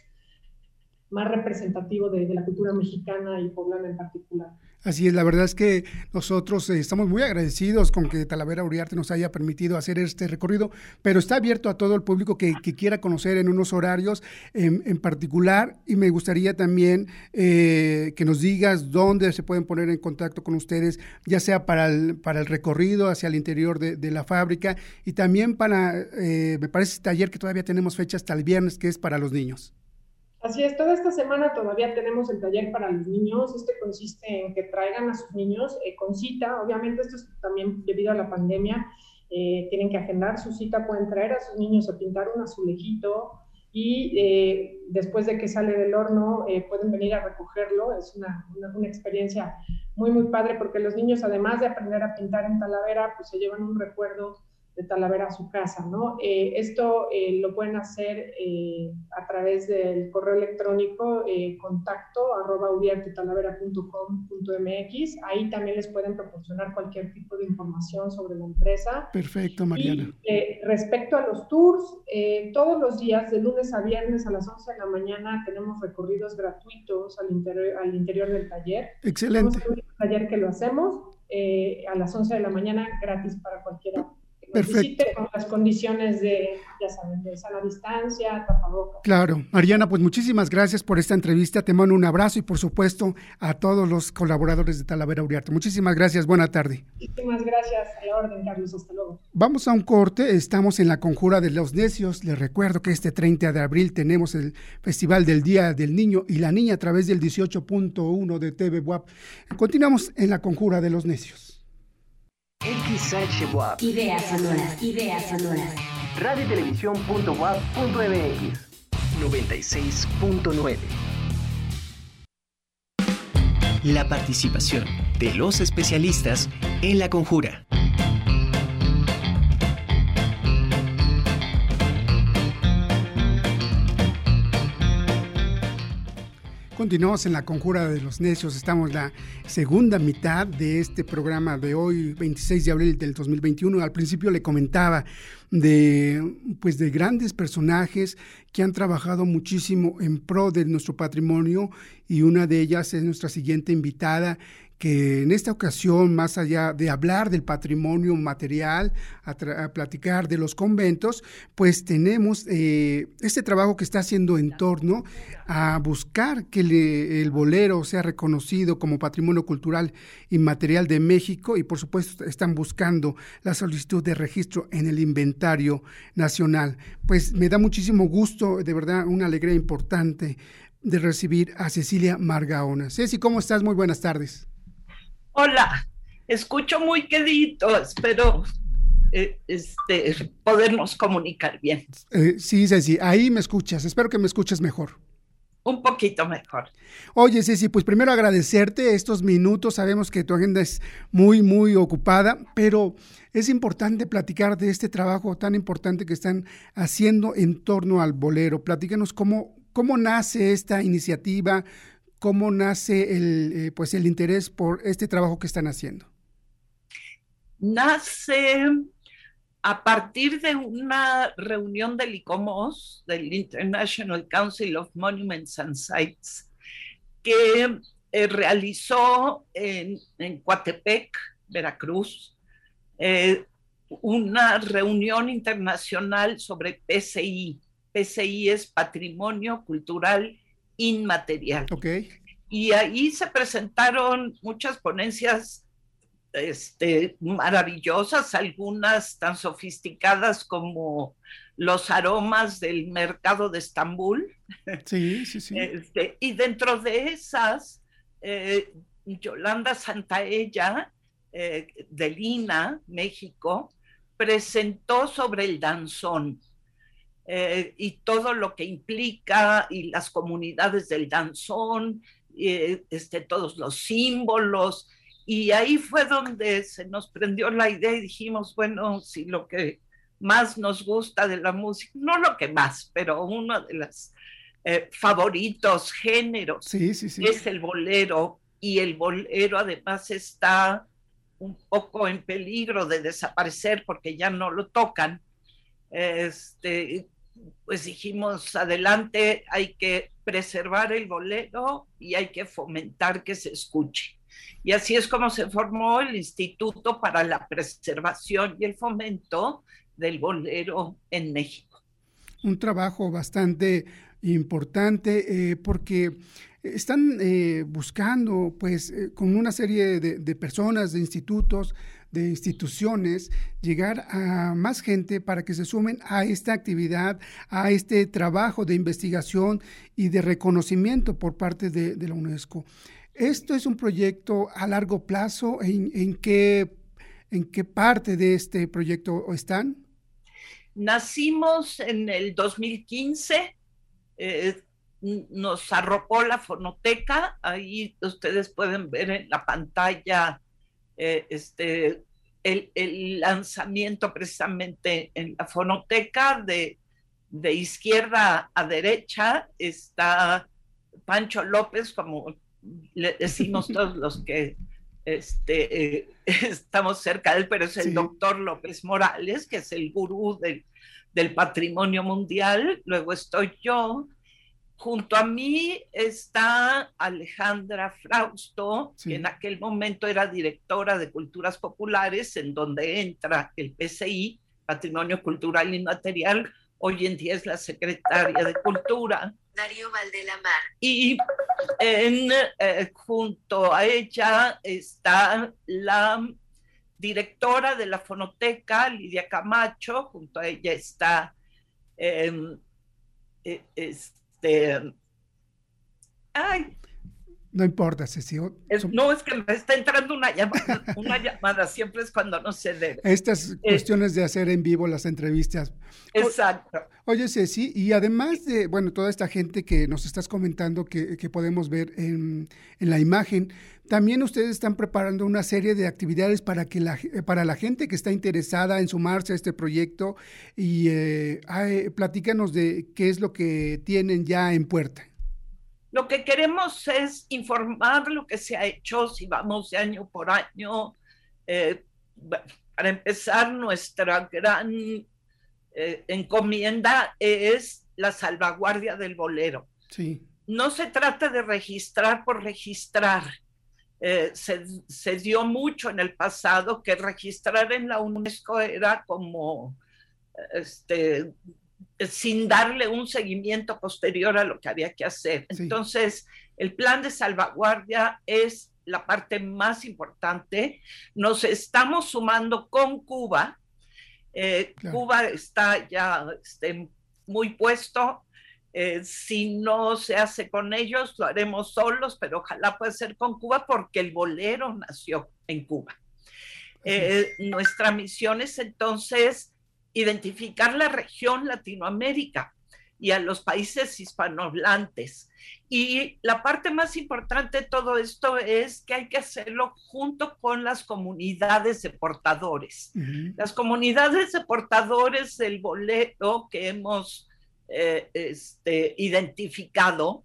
más representativo de, la cultura mexicana y poblana en particular. Así es, la verdad es que nosotros eh, estamos muy agradecidos con que Talavera Uriarte nos haya permitido hacer este recorrido, pero está abierto a todo el público que, quiera conocer en unos horarios en, particular y me gustaría también eh, que nos digas dónde se pueden poner en contacto con ustedes, ya sea para el, recorrido hacia el interior de, la fábrica y también para, eh, me parece, taller que todavía tenemos fecha hasta el viernes, que es para los niños. Así es, toda esta semana todavía tenemos el taller para los niños. Este consiste en que traigan a sus niños eh, con cita. Obviamente esto es también debido a la pandemia. Eh, tienen que agendar su cita, pueden traer a sus niños a pintar un azulejito y eh, después de que sale del horno pueden venir a recogerlo. Es una, una, experiencia muy, muy padre porque los niños, además de aprender a pintar en Talavera, pues se llevan un recuerdo de Talavera a su casa, ¿no? Eh, esto eh, lo pueden hacer eh, a través del correo electrónico contacto arroba mx. Ahí también les pueden proporcionar cualquier tipo de información sobre la empresa. Perfecto, Mariana. Y, respecto a los tours, todos los días, de lunes a viernes a las 11 de la mañana, tenemos recorridos gratuitos al interior, al interior del taller. Excelente. Tenemos un taller que lo hacemos a las 11 de la mañana gratis para cualquiera visite con las condiciones de, ya saben, de sana distancia, tapabocas. Claro. Mariana, pues muchísimas gracias por esta entrevista. Te mando un abrazo y por supuesto a todos los colaboradores de Talavera Uriarte. Muchísimas gracias. Buena tarde. Muchísimas gracias. A la orden, Carlos. Hasta luego. Vamos a un corte. Estamos en la Conjura de los Necios. Les recuerdo que este 30 de abril tenemos el Festival del Día del Niño y la Niña a través del 18.1 de TV WAP. Continuamos en la Conjura de los Necios. XH. Ideas sonoras, ideas sonoras. Radio MX 96.9. La participación de los especialistas en la conjura. Continuamos en la conjura de los necios, estamos en la segunda mitad de este programa de hoy, 26 de abril del 2021. Al principio le comentaba de pues de grandes personajes que han trabajado muchísimo en pro de nuestro patrimonio y una de ellas es nuestra siguiente invitada que en esta ocasión, más allá de hablar del patrimonio material, a, platicar de los conventos, pues tenemos eh, este trabajo que está haciendo en torno a buscar que el bolero sea reconocido como patrimonio cultural inmaterial de México y por supuesto están buscando la solicitud de registro en el inventario nacional. Pues me da muchísimo gusto, de verdad, una alegría importante de recibir a Cecilia Margaona. Ceci, ¿cómo estás? Muy buenas tardes. Hola, escucho muy quedito, espero eh, este, podernos comunicar bien. Eh, sí, Ceci, ahí me escuchas, espero que me escuches mejor. Un poquito mejor. Oye, Ceci, pues primero agradecerte estos minutos, sabemos que tu agenda es muy, muy ocupada, pero es importante platicar de este trabajo tan importante que están haciendo en torno al bolero. Platícanos cómo, cómo nace esta iniciativa, cómo nace el, eh, pues el interés por este trabajo que están haciendo. Nace a partir de una reunión del ICOMOS, del International Council of Monuments and Sites, que eh, realizó en, en, Coatepec, Veracruz, eh, una reunión internacional sobre PCI. PCI es Patrimonio Cultural inmaterial. Okay. Y ahí se presentaron muchas ponencias este, maravillosas, algunas tan sofisticadas como los aromas del mercado de Estambul. Sí, sí, sí. Este, y dentro de esas, eh, Yolanda Santaella, eh, de Lina, México, presentó sobre el danzón. Eh, y todo lo que implica y las comunidades del danzón, eh, este, todos los símbolos. Y ahí fue donde se nos prendió la idea y dijimos, bueno, si lo que más nos gusta de la música, no lo que más, pero uno de los eh, favoritos géneros es el bolero y el bolero además está un poco en peligro de desaparecer porque ya no lo tocan. Este, pues dijimos, adelante, hay que preservar el bolero y hay que fomentar que se escuche. Y así es como se formó el Instituto para la Preservación y el Fomento del Bolero en México. Un trabajo bastante importante eh, porque están eh, buscando, pues, eh, con una serie de, personas, de institutos, de instituciones, llegar a más gente para que se sumen a esta actividad, a este trabajo de investigación y de reconocimiento por parte de, la UNESCO. ¿Esto es un proyecto a largo plazo? ¿En, qué, en qué parte de este proyecto están? Nacimos en el 2015. Eh, nos arropó la fonoteca, ahí ustedes pueden ver en la pantalla eh, este, el, lanzamiento precisamente en la fonoteca de, de izquierda a derecha está Pancho López, como le decimos todos los que este, eh, estamos cerca de él, pero es el doctor López Morales, que es el gurú del, del patrimonio mundial. Luego estoy yo, Junto a mí está Alejandra Frausto, que en aquel momento era directora de Culturas Populares, en donde entra el PCI, Patrimonio Cultural Inmaterial, hoy en día es la secretaria de Cultura. Darío Valdelamar. Y en, eh, junto a ella está la directora de la fonoteca, Lidia Camacho, junto a ella está em, e, este, ay, no importa, Ceci. no, es que me está entrando una llamada, una llamada, siempre es cuando no se debe. Estas eh, cuestiones de hacer en vivo las entrevistas. Exacto. oye, Ceci, y además de, bueno, toda esta gente que nos estás comentando que, podemos ver en, la imagen, también ustedes están preparando una serie de actividades para, que la, para la gente que está interesada en sumarse a este proyecto y eh, platícanos de qué es lo que tienen ya en puerta. Lo que queremos es informar lo que se ha hecho, si vamos de año por año. Eh, para empezar, nuestra gran eh, encomienda es la salvaguardia del bolero. Sí. No se trata de registrar por registrar. Eh, se, se, dio mucho en el pasado que registrar en la UNESCO era como este, sin darle un seguimiento posterior a lo que había que hacer. Entonces, el plan de salvaguardia es la parte más importante. Nos estamos sumando con Cuba. Eh, Cuba está ya este, muy puesto. Eh, si no se hace con ellos, lo haremos solos, pero ojalá pueda ser con Cuba porque el bolero nació en Cuba. Eh, nuestra misión es entonces identificar la región Latinoamérica y a los países hispanohablantes. Y la parte más importante de todo esto es que hay que hacerlo junto con las comunidades de portadores. Las comunidades de portadores del boleto que hemos eh, este, identificado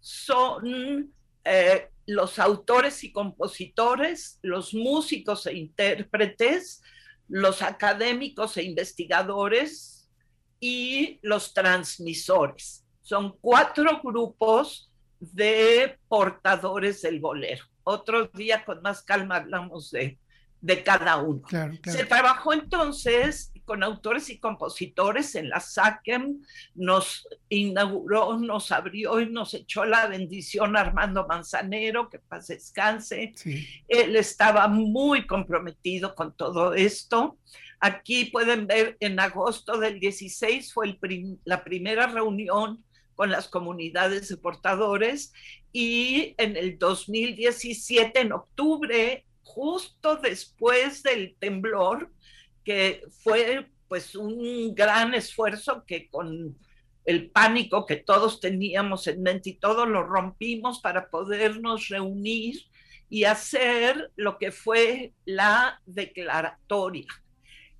son eh, los autores y compositores, los músicos e intérpretes, los académicos e investigadores y los transmisores. Son cuatro grupos de portadores del bolero. Otro día con más calma hablamos de, de cada uno. Se trabajó entonces con autores y compositores en la SACEM, nos inauguró, nos abrió y nos echó la bendición Armando Manzanero, que paz descanse. Él estaba muy comprometido con todo esto. Aquí pueden ver, en agosto del 16 fue la primera reunión con las comunidades de portadores y en el 2017, en octubre, justo después del temblor, que fue pues un gran esfuerzo que con el pánico que todos teníamos en mente y todos lo rompimos para podernos reunir y hacer lo que fue la declaratoria.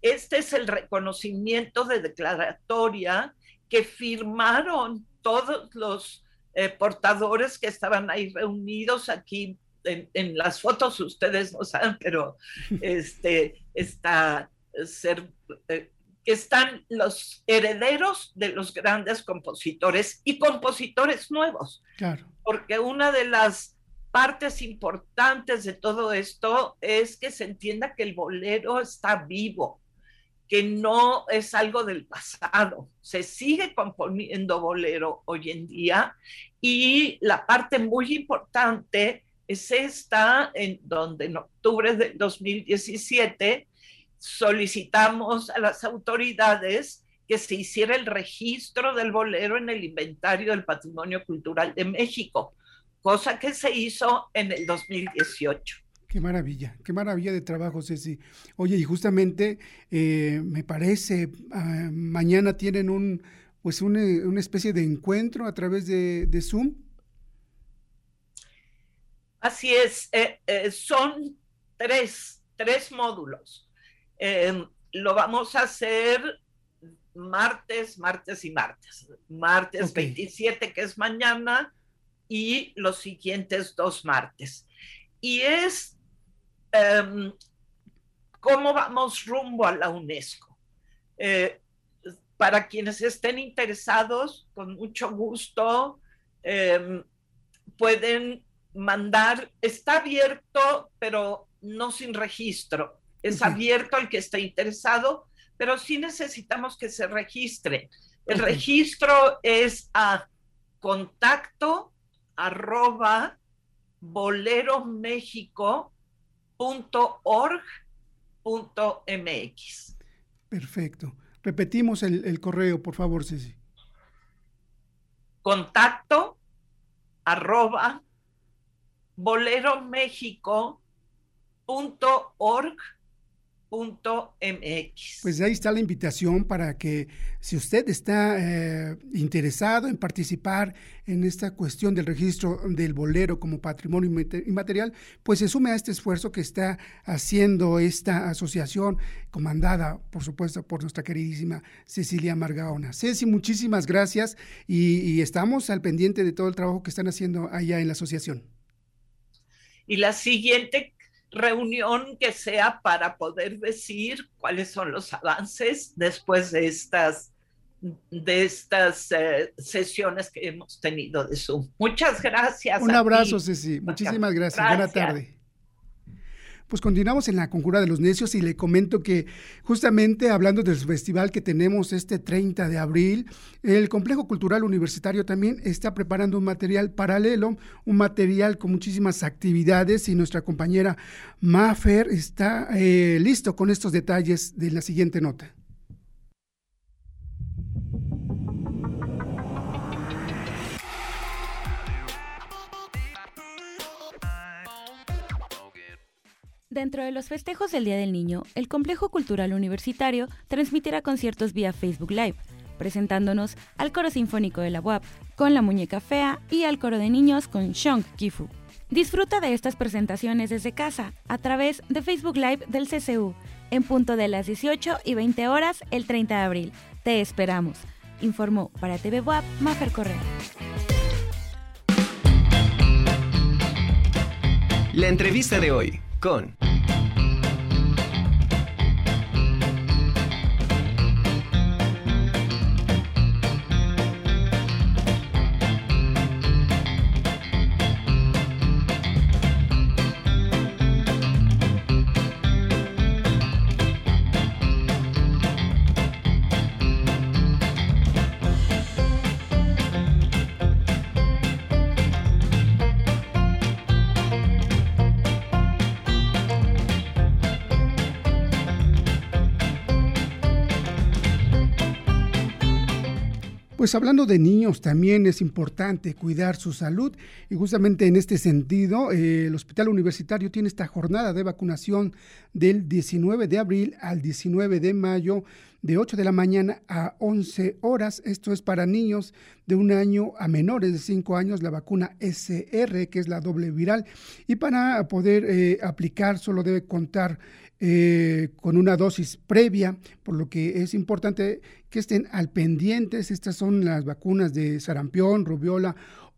Este es el reconocimiento de declaratoria que firmaron todos los eh, portadores que estaban ahí reunidos aquí en, en, las fotos, ustedes no saben, pero este, está ser, eh, están los herederos de los grandes compositores y compositores nuevos. Claro. Porque una de las partes importantes de todo esto es que se entienda que el bolero está vivo, que no es algo del pasado. Se sigue componiendo bolero hoy en día y la parte muy importante es esta, en donde en octubre del 2017 solicitamos a las autoridades que se hiciera el registro del bolero en el inventario del patrimonio cultural de México, cosa que se hizo en el 2018. Qué maravilla, qué maravilla de trabajo, Ceci. Oye, y justamente eh, me parece, ah, mañana tienen un, pues una, especie de encuentro a través de, Zoom. Así es, eh, eh, son tres, tres módulos. Em, lo vamos a hacer martes, martes y martes. Martes 27, que es mañana, y los siguientes dos martes. Y es em, cómo vamos rumbo a la UNESCO. Eh, para quienes estén interesados, con mucho gusto, em, pueden mandar, está abierto, pero no sin registro es abierto al que esté interesado pero sí necesitamos que se registre. El registro es a contacto arroba boleromexico.org.mx. Perfecto. Repetimos el, el, correo, por favor, Ceci. Contacto arroba .mx. Pues ahí está la invitación para que si usted está eh, interesado en participar en esta cuestión del registro del bolero como patrimonio inmaterial, pues se sume a este esfuerzo que está haciendo esta asociación comandada, por supuesto, por nuestra queridísima Cecilia Margaona. Ceci, muchísimas gracias y, y estamos al pendiente de todo el trabajo que están haciendo allá en la asociación. Y la siguiente reunión que sea para poder decir cuáles son los avances después de estas de estas eh, sesiones que hemos tenido de Zoom. Muchas gracias. Un abrazo, Ceci. Muchísimas gracias. Buena tarde. Pues continuamos en la Conjura de los Necios y le comento que justamente hablando del festival que tenemos este 30 de abril, el Complejo Cultural Universitario también está preparando un material paralelo, un material con muchísimas actividades y nuestra compañera Mafer está eh, listo con estos detalles de la siguiente nota. Dentro de los festejos del Día del Niño, el Complejo Cultural Universitario transmitirá conciertos vía Facebook Live, presentándonos al coro sinfónico de la UAP con La Muñeca Fea y al coro de niños con Shong Kifu. Disfruta de estas presentaciones desde casa a través de Facebook Live del CCU en punto de las 18 y 20 horas el 30 de abril. Te esperamos. Informó para TV WAP Mafer Correa. La entrevista de hoy con Pues hablando de niños, también es importante cuidar su salud y justamente en este sentido, eh, el Hospital Universitario tiene esta jornada de vacunación del 19 de abril al 19 de mayo de 8 de la mañana a 11 horas. Esto es para niños de un año a menores de 5 años, la vacuna SR, que es la doble viral. Y para poder eh, aplicar solo debe contar eh, con una dosis previa, por lo que es importante que estén al pendientes. Estas son las vacunas de sarampión, rubiola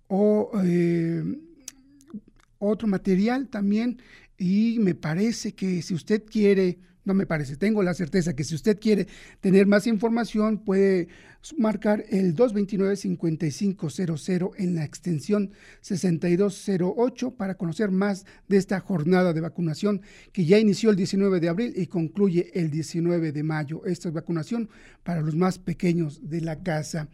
o eh, otro material también. Y me parece que si usted quiere no me parece. Tengo la certeza que si usted quiere tener más información, puede marcar el 229-5500 en la extensión 6208 para conocer más de esta jornada de vacunación que ya inició el 19 de abril y concluye el 19 de mayo. Esta es vacunación para los más pequeños de la casa.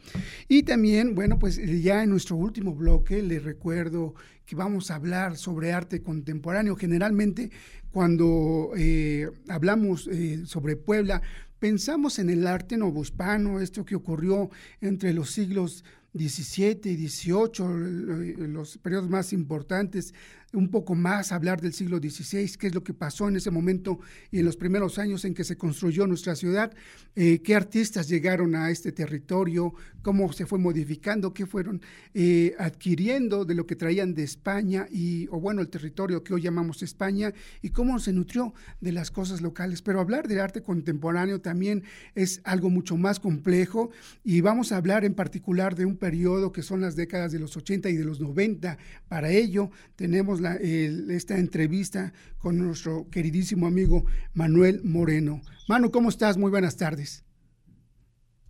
Y también, bueno, pues ya en nuestro último bloque le recuerdo que vamos a hablar sobre arte contemporáneo. Generalmente cuando eh, hablamos eh, sobre Puebla, pensamos en el arte novohispano, esto que ocurrió entre los siglos XVII y XVIII, los periodos más importantes un poco más, hablar del siglo XVI, qué es lo que pasó en ese momento y en los primeros años en que se construyó nuestra ciudad, eh, qué artistas llegaron a este territorio, cómo se fue modificando, qué fueron eh, adquiriendo de lo que traían de España y, o bueno, el territorio que hoy llamamos España y cómo se nutrió de las cosas locales. Pero hablar del arte contemporáneo también es algo mucho más complejo y vamos a hablar en particular de un periodo que son las décadas de los 80 y de los 90. Para ello tenemos esta entrevista con nuestro queridísimo amigo Manuel Moreno. Manu, ¿cómo estás? Muy buenas tardes.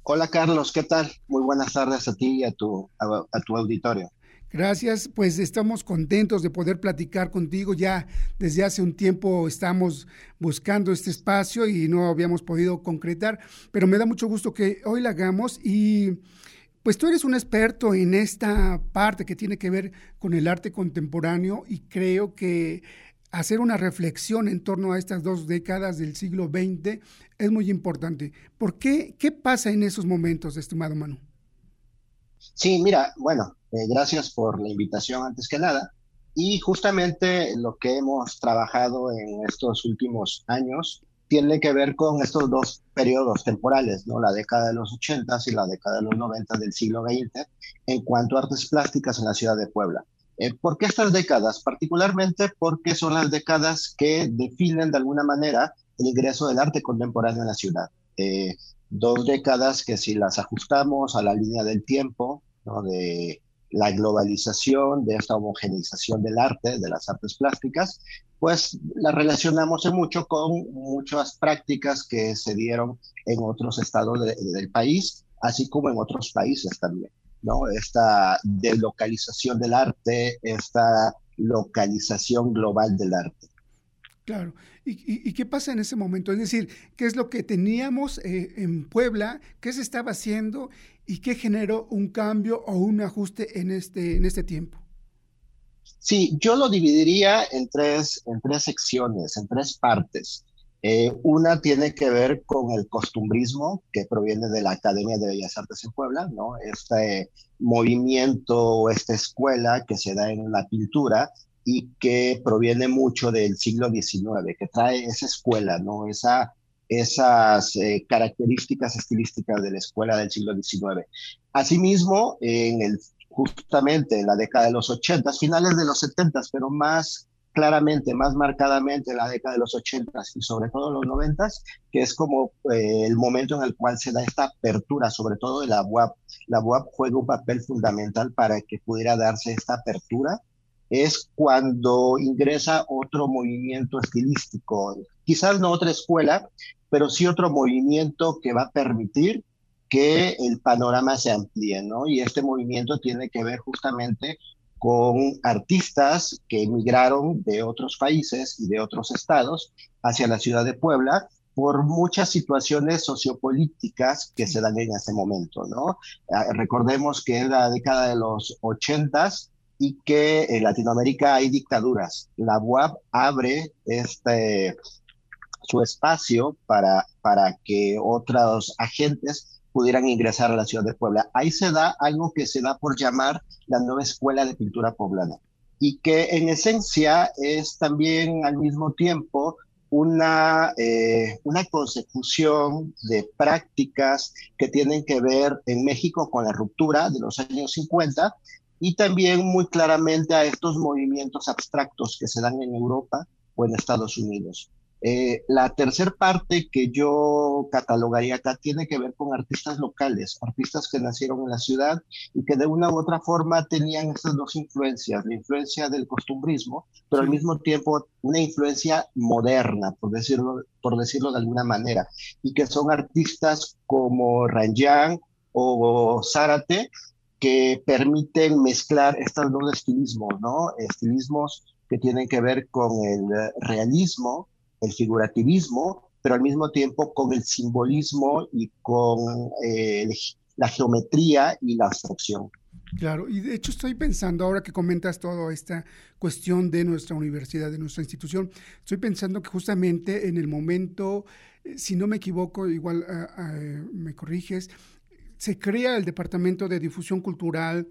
Hola Carlos, ¿qué tal? Muy buenas tardes a ti y a tu, a, tu auditorio. Gracias, pues estamos contentos de poder platicar contigo. Ya desde hace un tiempo estamos buscando este espacio y no habíamos podido concretar, pero me da mucho gusto que hoy la hagamos y pues tú eres un experto en esta parte que tiene que ver con el arte contemporáneo y creo que hacer una reflexión en torno a estas dos décadas del siglo XX es muy importante. ¿Por qué? ¿Qué pasa en esos momentos, estimado Manu? Sí, mira, bueno, eh, gracias por la invitación antes que nada. Y justamente lo que hemos trabajado en estos últimos años tiene que ver con estos dos periodos temporales, ¿no? la década de los 80 y la década de los 90 del siglo XX, en cuanto a artes plásticas en la ciudad de Puebla. Eh, ¿Por qué estas décadas? Particularmente porque son las décadas que definen de alguna manera el ingreso del arte contemporáneo en la ciudad. Eh, dos décadas que si las ajustamos a la línea del tiempo, de la globalización, de esta homogeneización del arte, de las artes plásticas, pues la relacionamos mucho con muchas prácticas que se dieron en otros estados del país, así como en otros países también, ¿no? Esta deslocalización del arte, esta localización global del arte. Claro. ¿Y, qué pasa en ese momento? Es decir, ¿qué es lo que teníamos eh, en Puebla? ¿Qué se estaba haciendo? ¿Y qué generó un cambio o un ajuste en este, en este tiempo? Sí, yo lo dividiría en tres, en tres secciones, en tres partes. Eh, una tiene que ver con el costumbrismo que proviene de la Academia de Bellas Artes en Puebla, ¿no? Este movimiento o esta escuela que se da en la pintura y que proviene mucho del siglo XIX, que trae esa escuela, ¿no? Esa, esas eh, características estilísticas de la escuela del siglo XIX. Asimismo, en el, justamente en la década de los 80, finales de los 70, pero más claramente, más marcadamente en la década de los 80 y sobre todo los 90, que es como eh, el momento en el cual se da esta apertura, sobre todo de la UAP. La UAP juega un papel fundamental para que pudiera darse esta apertura es cuando ingresa otro movimiento estilístico, quizás no otra escuela, pero sí otro movimiento que va a permitir que el panorama se amplíe, ¿no? Y este movimiento tiene que ver justamente con artistas que emigraron de otros países y de otros estados hacia la ciudad de Puebla por muchas situaciones sociopolíticas que se dan en ese momento, ¿no? Ah, recordemos que en la década de los ochentas y que en Latinoamérica hay dictaduras. La UAP abre este, su espacio para, para que otros agentes pudieran ingresar a la ciudad de Puebla. Ahí se da algo que se da por llamar la nueva escuela de pintura poblana y que en esencia es también al mismo tiempo una, eh, una consecución de prácticas que tienen que ver en México con la ruptura de los años 50 y también muy claramente a estos movimientos abstractos que se dan en Europa o en Estados Unidos. Eh, la tercera parte que yo catalogaría acá tiene que ver con artistas locales, artistas que nacieron en la ciudad y que de una u otra forma tenían estas dos influencias, la influencia del costumbrismo, pero al mismo tiempo una influencia moderna, por decirlo, por decirlo de alguna manera, y que son artistas como Ranjan o Zárate, que permiten mezclar estos dos estilismos, ¿no? Estilismos que tienen que ver con el realismo, el figurativismo, pero al mismo tiempo con el simbolismo y con eh, la geometría y la abstracción. Claro, y de hecho estoy pensando, ahora que comentas toda esta cuestión de nuestra universidad, de nuestra institución, estoy pensando que justamente en el momento, eh, si no me equivoco, igual ah, ah, me corriges, se crea el Departamento de Difusión Cultural,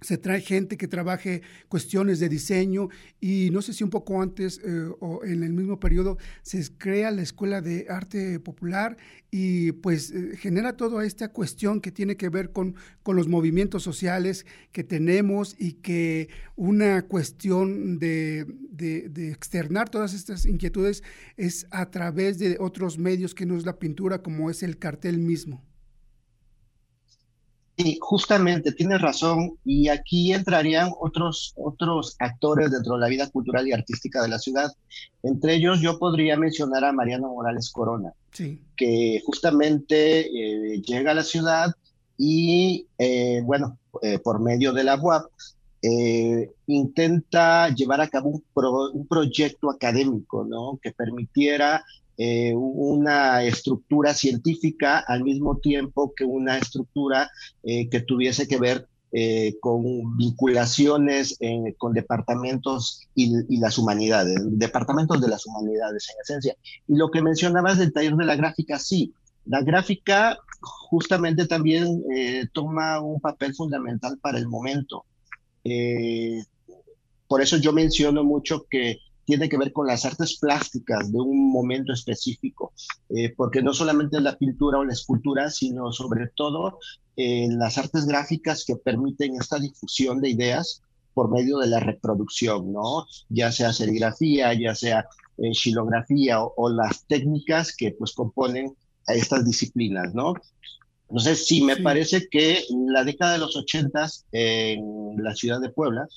se trae gente que trabaje cuestiones de diseño y no sé si un poco antes eh, o en el mismo periodo se crea la Escuela de Arte Popular y pues eh, genera toda esta cuestión que tiene que ver con, con los movimientos sociales que tenemos y que una cuestión de, de externar todas estas inquietudes es a través de otros medios que no es la pintura como es el cartel mismo. Sí, justamente, tienes razón. Y aquí entrarían otros, otros actores dentro de la vida cultural y artística de la ciudad. Entre ellos yo podría mencionar a Mariano Morales Corona, que justamente eh, llega a la ciudad y, eh, bueno, eh, por medio de la UAP, intenta llevar a cabo un, proyecto académico, ¿no? Que permitiera eh, una estructura científica al mismo tiempo que una estructura eh, que tuviese que ver con vinculaciones con departamentos y, y, las humanidades, departamentos de las humanidades en esencia. Y lo que mencionabas del taller de la gráfica, sí, la gráfica justamente también toma un papel fundamental para el momento. Eh, por eso yo menciono mucho que tiene que ver con las artes plásticas de un momento específico, eh, porque no solamente la pintura o la escultura, sino sobre todo eh, las artes gráficas que permiten esta difusión de ideas por medio de la reproducción, ¿no? Ya sea serigrafía, ya sea xilografía o, las técnicas que pues componen a estas disciplinas, ¿no? Entonces, sí, me parece que la década de los ochentas en la ciudad de Puebla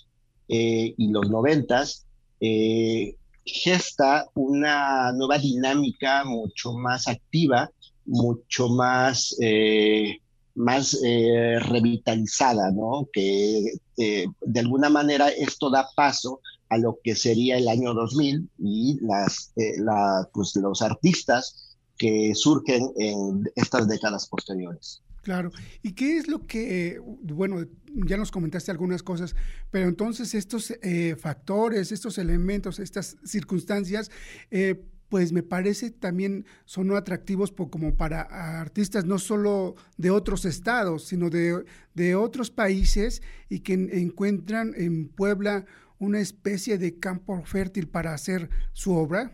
eh, y los noventas eh, gesta una nueva dinámica mucho más activa, mucho más, eh, más revitalizada, ¿no? Que de alguna manera esto da paso a lo que sería el año 2000 y las, la, pues, los artistas que surgen en estas décadas posteriores. Claro. ¿Y qué es lo que, bueno, ya nos comentaste algunas cosas, pero entonces estos eh, factores, estos elementos, estas circunstancias, eh, pues me parece también son atractivos como para artistas no solo de otros estados, sino de, de otros países y que encuentran en Puebla una especie de campo fértil para hacer su obra.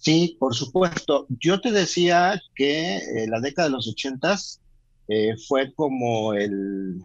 Sí, por supuesto. Yo te decía que eh, la década de los ochentas eh, fue como el,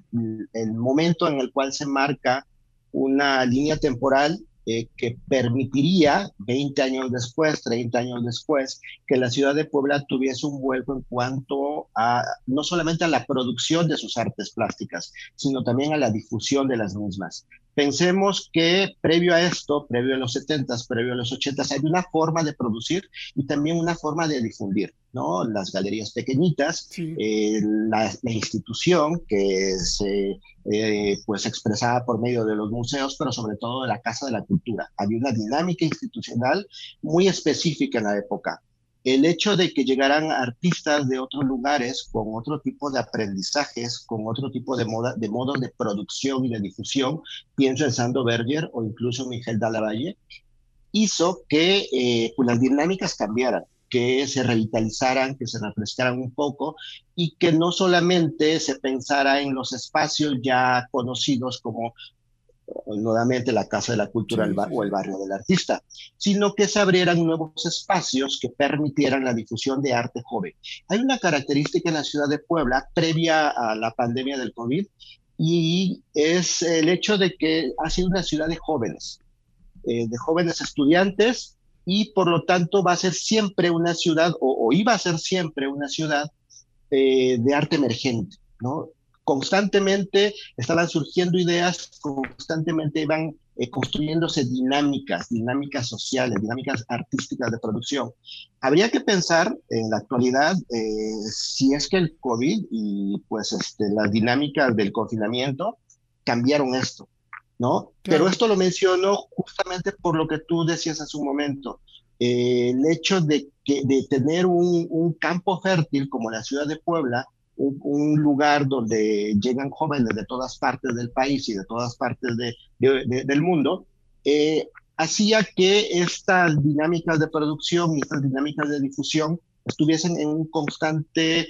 el, momento en el cual se marca una línea temporal eh, que permitiría 20 años después, 30 años después, que la ciudad de Puebla tuviese un vuelco en cuanto a no solamente a la producción de sus artes plásticas, sino también a la difusión de las mismas. Pensemos que previo a esto, previo a los 70s, previo a los 80s, hay una forma de producir y también una forma de difundir, ¿no? Las galerías pequeñitas, eh, la, institución que se eh, pues expresaba por medio de los museos, pero sobre todo de la Casa de la Cultura. Había una dinámica institucional muy específica en la época el hecho de que llegaran artistas de otros lugares con otro tipo de aprendizajes, con otro tipo de, modos de producción y de difusión, pienso en Sando Berger o incluso Miguel Dalavalle, hizo que eh, pues, las dinámicas cambiaran, que se revitalizaran, que se refrescaran un poco y que no solamente se pensara en los espacios ya conocidos como nuevamente la Casa de la Cultura o el barrio del artista, sino que se abrieran nuevos espacios que permitieran la difusión de arte joven. Hay una característica en la ciudad de Puebla previa a la pandemia del COVID y es el hecho de que ha sido una ciudad de jóvenes, eh, de jóvenes estudiantes y por lo tanto va a ser siempre una ciudad o, iba a ser siempre una ciudad eh, de arte emergente. ¿no? Constantemente estaban surgiendo ideas, constantemente iban eh, construyéndose dinámicas, dinámicas sociales, dinámicas artísticas de producción. Habría que pensar en la actualidad eh, si es que el COVID y pues este, las dinámicas del confinamiento cambiaron esto, ¿no? Pero esto lo menciono justamente por lo que tú decías hace un momento. Eh, el hecho de, que, de tener un, un campo fértil como la ciudad de Puebla, un, lugar donde llegan jóvenes de todas partes del país y de todas partes de, del mundo, eh, hacía que estas dinámicas de producción y estas dinámicas de difusión estuviesen en un constante,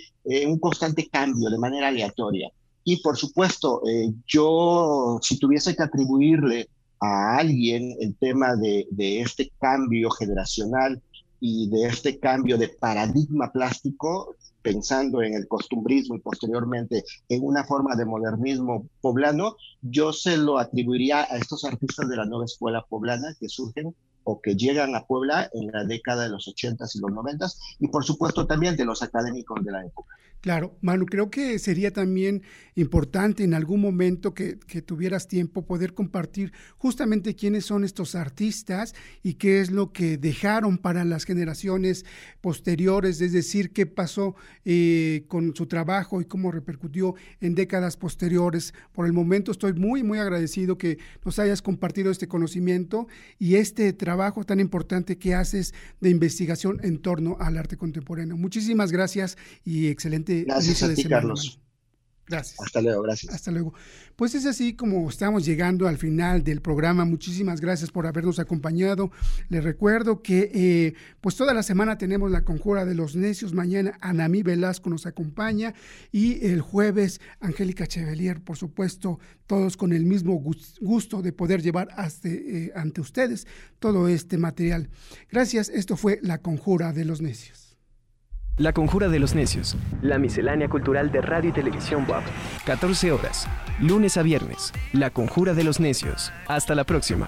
un constante cambio de manera aleatoria. Y por supuesto, eh, yo si tuviese que atribuirle a alguien el tema de este cambio generacional y de este cambio de paradigma plástico, pensando en el costumbrismo y posteriormente en una forma de modernismo poblano, yo se lo atribuiría a estos artistas de la nueva escuela poblana que surgen o que llegan a Puebla en la década de los 80s y los 90s, y por supuesto también de los académicos de la época. Claro, Manu, creo que sería también importante en algún momento que, tuvieras tiempo poder compartir justamente quiénes son estos artistas y qué es lo que dejaron para las generaciones posteriores, es decir, qué pasó eh, con su trabajo y cómo repercutió en décadas posteriores. Por el momento estoy muy, muy agradecido que nos hayas compartido este conocimiento y este trabajo tan importante que haces de investigación en torno al arte contemporáneo. Muchísimas gracias y excelente Gracias a ti, Carlos. Gracias. Hasta luego, gracias. Hasta luego. Pues es así como estamos llegando al final del programa. Muchísimas gracias por habernos acompañado. Les recuerdo que eh, pues toda la semana tenemos la conjura de los necios. Mañana Anamí Velasco nos acompaña y el jueves Angélica Chevelier, por supuesto, todos con el mismo gusto de poder llevar hasta, eh, ante ustedes todo este material. Gracias. Esto fue la conjura de los necios. La Conjura de los Necios. La miscelánea cultural de radio y televisión WAP. 14 horas, lunes a viernes. La Conjura de los Necios. Hasta la próxima.